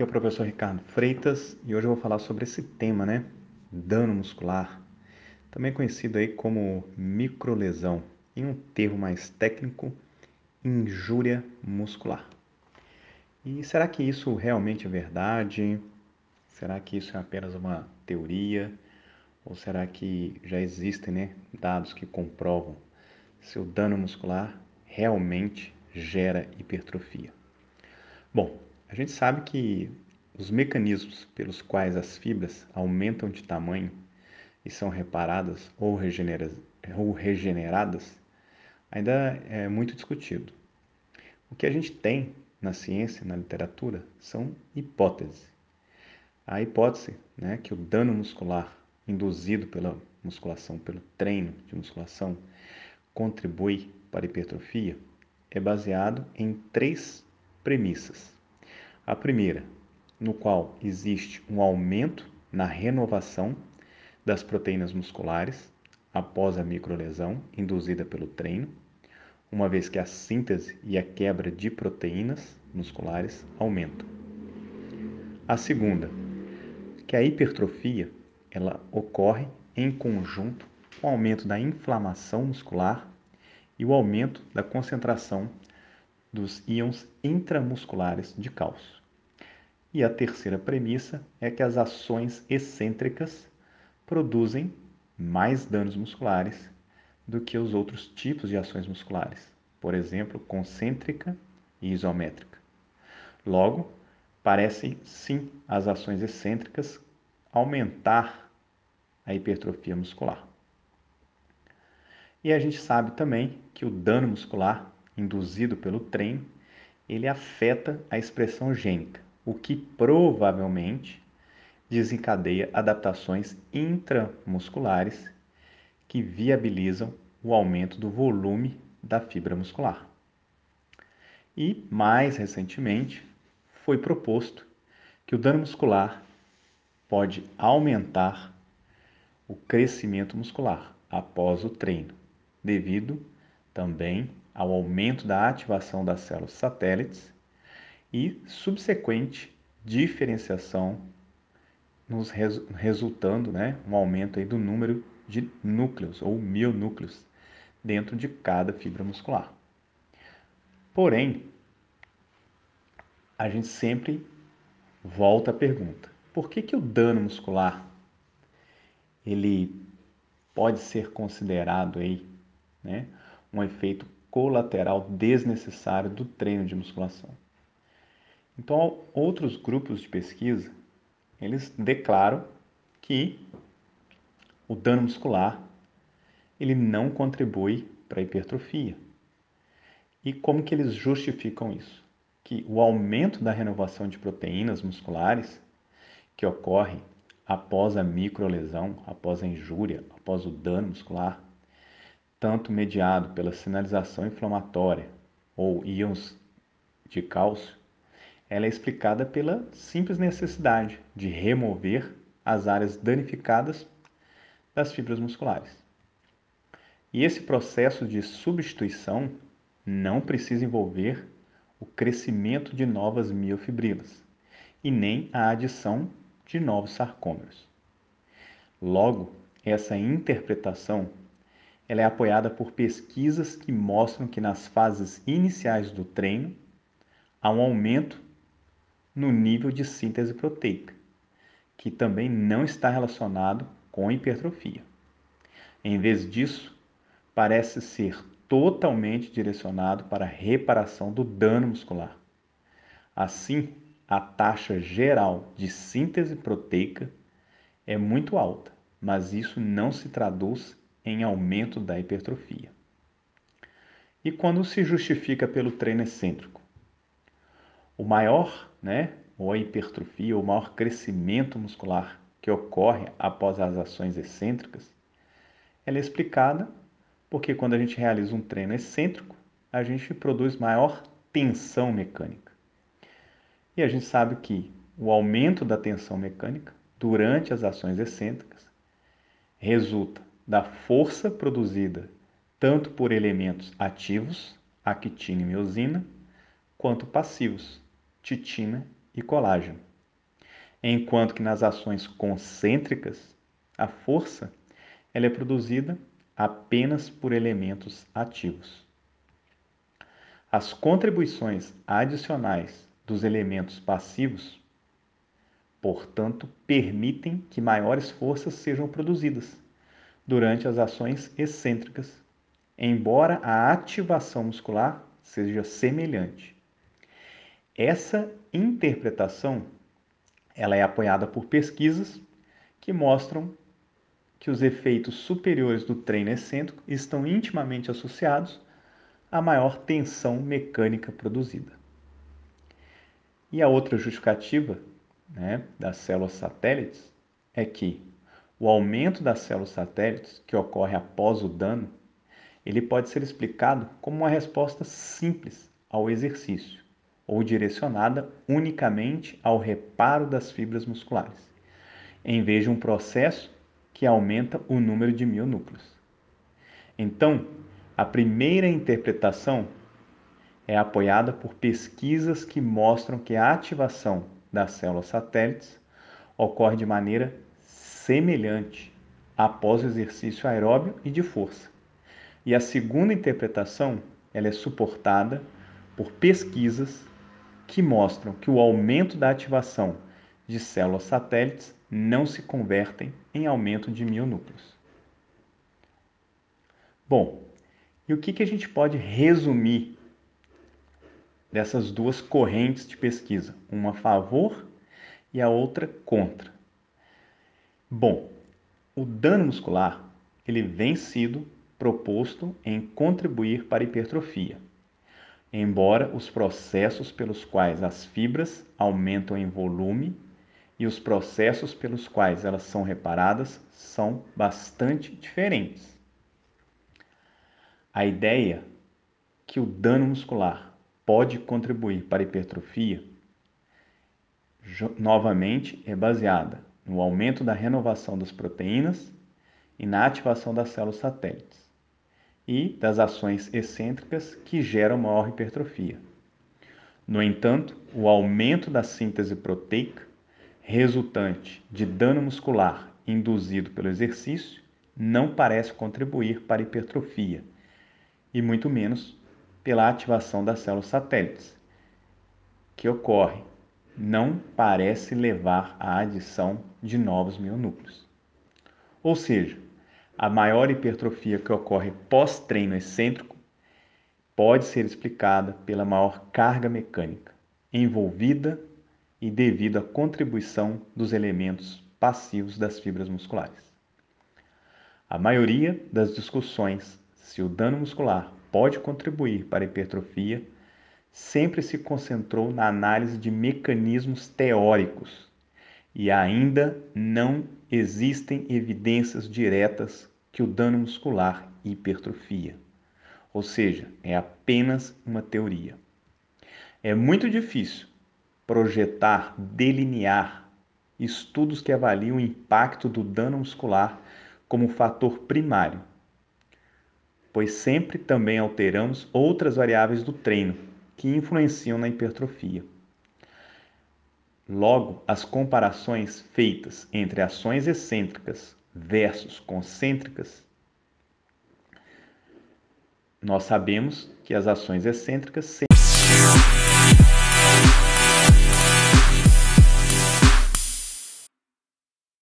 Aqui é o professor Ricardo Freitas e hoje eu vou falar sobre esse tema, né? Dano muscular, também conhecido aí como microlesão, em um termo mais técnico, injúria muscular. E será que isso realmente é verdade? Será que isso é apenas uma teoria? Ou será que já existem né, dados que comprovam se o dano muscular realmente gera hipertrofia? Bom, a gente sabe que os mecanismos pelos quais as fibras aumentam de tamanho e são reparadas ou, ou regeneradas ainda é muito discutido. O que a gente tem na ciência, na literatura, são hipóteses. A hipótese né, que o dano muscular induzido pela musculação, pelo treino de musculação, contribui para a hipertrofia é baseado em três premissas. A primeira, no qual existe um aumento na renovação das proteínas musculares após a microlesão induzida pelo treino, uma vez que a síntese e a quebra de proteínas musculares aumentam. A segunda, que a hipertrofia ela ocorre em conjunto com o aumento da inflamação muscular e o aumento da concentração dos íons intramusculares de cálcio. E a terceira premissa é que as ações excêntricas produzem mais danos musculares do que os outros tipos de ações musculares, por exemplo, concêntrica e isométrica. Logo, parecem sim as ações excêntricas aumentar a hipertrofia muscular. E a gente sabe também que o dano muscular induzido pelo treino, ele afeta a expressão gênica, o que provavelmente desencadeia adaptações intramusculares que viabilizam o aumento do volume da fibra muscular. E, mais recentemente, foi proposto que o dano muscular pode aumentar o crescimento muscular após o treino, devido também ao aumento da ativação das células satélites e subsequente diferenciação nos res, resultando né, um aumento aí do número de núcleos ou mionúcleos dentro de cada fibra muscular. Porém, a gente sempre volta à pergunta: por que, que o dano muscular ele pode ser considerado aí, né, um efeito colateral desnecessário do treino de musculação? Então, outros grupos de pesquisa, eles declaram que o dano muscular ele não contribui para a hipertrofia. E como que eles justificam isso? Que o aumento da renovação de proteínas musculares que ocorre após a microlesão, após a injúria, após o dano muscular, tanto mediado pela sinalização inflamatória ou íons de cálcio, ela é explicada pela simples necessidade de remover as áreas danificadas das fibras musculares. E esse processo de substituição não precisa envolver o crescimento de novas miofibrilas e nem a adição de novos sarcômeros. Logo, essa interpretação ela é apoiada por pesquisas que mostram que nas fases iniciais do treino há um aumento no nível de síntese proteica, que também não está relacionado com hipertrofia. Em vez disso, parece ser totalmente direcionado para a reparação do dano muscular. Assim, a taxa geral de síntese proteica é muito alta, mas isso não se traduz em aumento da hipertrofia. E quando se justifica pelo treino excêntrico? O maior, né, ou a hipertrofia, o maior crescimento muscular que ocorre após as ações excêntricas, ela é explicada porque quando a gente realiza um treino excêntrico, a gente produz maior tensão mecânica. E a gente sabe que o aumento da tensão mecânica durante as ações excêntricas resulta da força produzida tanto por elementos ativos, actina e miosina, quanto passivos, titina e colágeno. Enquanto que nas ações concêntricas, a força ela é produzida apenas por elementos ativos. As contribuições adicionais dos elementos passivos, portanto, permitem que maiores forças sejam produzidas durante as ações excêntricas, embora a ativação muscular seja semelhante. Essa interpretação ela é apoiada por pesquisas que mostram que os efeitos superiores do treino excêntrico estão intimamente associados à maior tensão mecânica produzida. E a outra justificativa né, das células satélites é que o aumento das células satélites que ocorre após o dano, ele pode ser explicado como uma resposta simples ao exercício ou direcionada unicamente ao reparo das fibras musculares, em vez de um processo que aumenta o número de mionúcleos. Então, a primeira interpretação é apoiada por pesquisas que mostram que a ativação das células satélites ocorre de maneira semelhante após o exercício aeróbio e de força. E a segunda interpretação ela é suportada por pesquisas que mostram que o aumento da ativação de células satélites não se convertem em aumento de mionúcleos. Bom, e o que, que a gente pode resumir dessas duas correntes de pesquisa, uma a favor e a outra contra? Bom, o dano muscular ele vem sido proposto em contribuir para a hipertrofia, embora os processos pelos quais as fibras aumentam em volume e os processos pelos quais elas são reparadas são bastante diferentes. A ideia que o dano muscular pode contribuir para a hipertrofia novamente é baseada no aumento da renovação das proteínas e na ativação das células satélites e das ações excêntricas que geram maior hipertrofia. No entanto, o aumento da síntese proteica resultante de dano muscular induzido pelo exercício não parece contribuir para a hipertrofia e muito menos pela ativação das células satélites, que ocorre não parece levar à adição de novos mionúcleos. Ou seja, a maior hipertrofia que ocorre pós-treino excêntrico pode ser explicada pela maior carga mecânica envolvida e devido à contribuição dos elementos passivos das fibras musculares. A maioria das discussões se o dano muscular pode contribuir para a hipertrofia sempre se concentrou na análise de mecanismos teóricos e ainda não existem evidências diretas que o dano muscular hipertrofia. Ou seja, é apenas uma teoria. É muito difícil projetar, delinear estudos que avaliam o impacto do dano muscular como fator primário, pois sempre também alteramos outras variáveis do treino, que influenciam na hipertrofia. Logo, as comparações feitas entre ações excêntricas versus concêntricas, nós sabemos que as ações excêntricas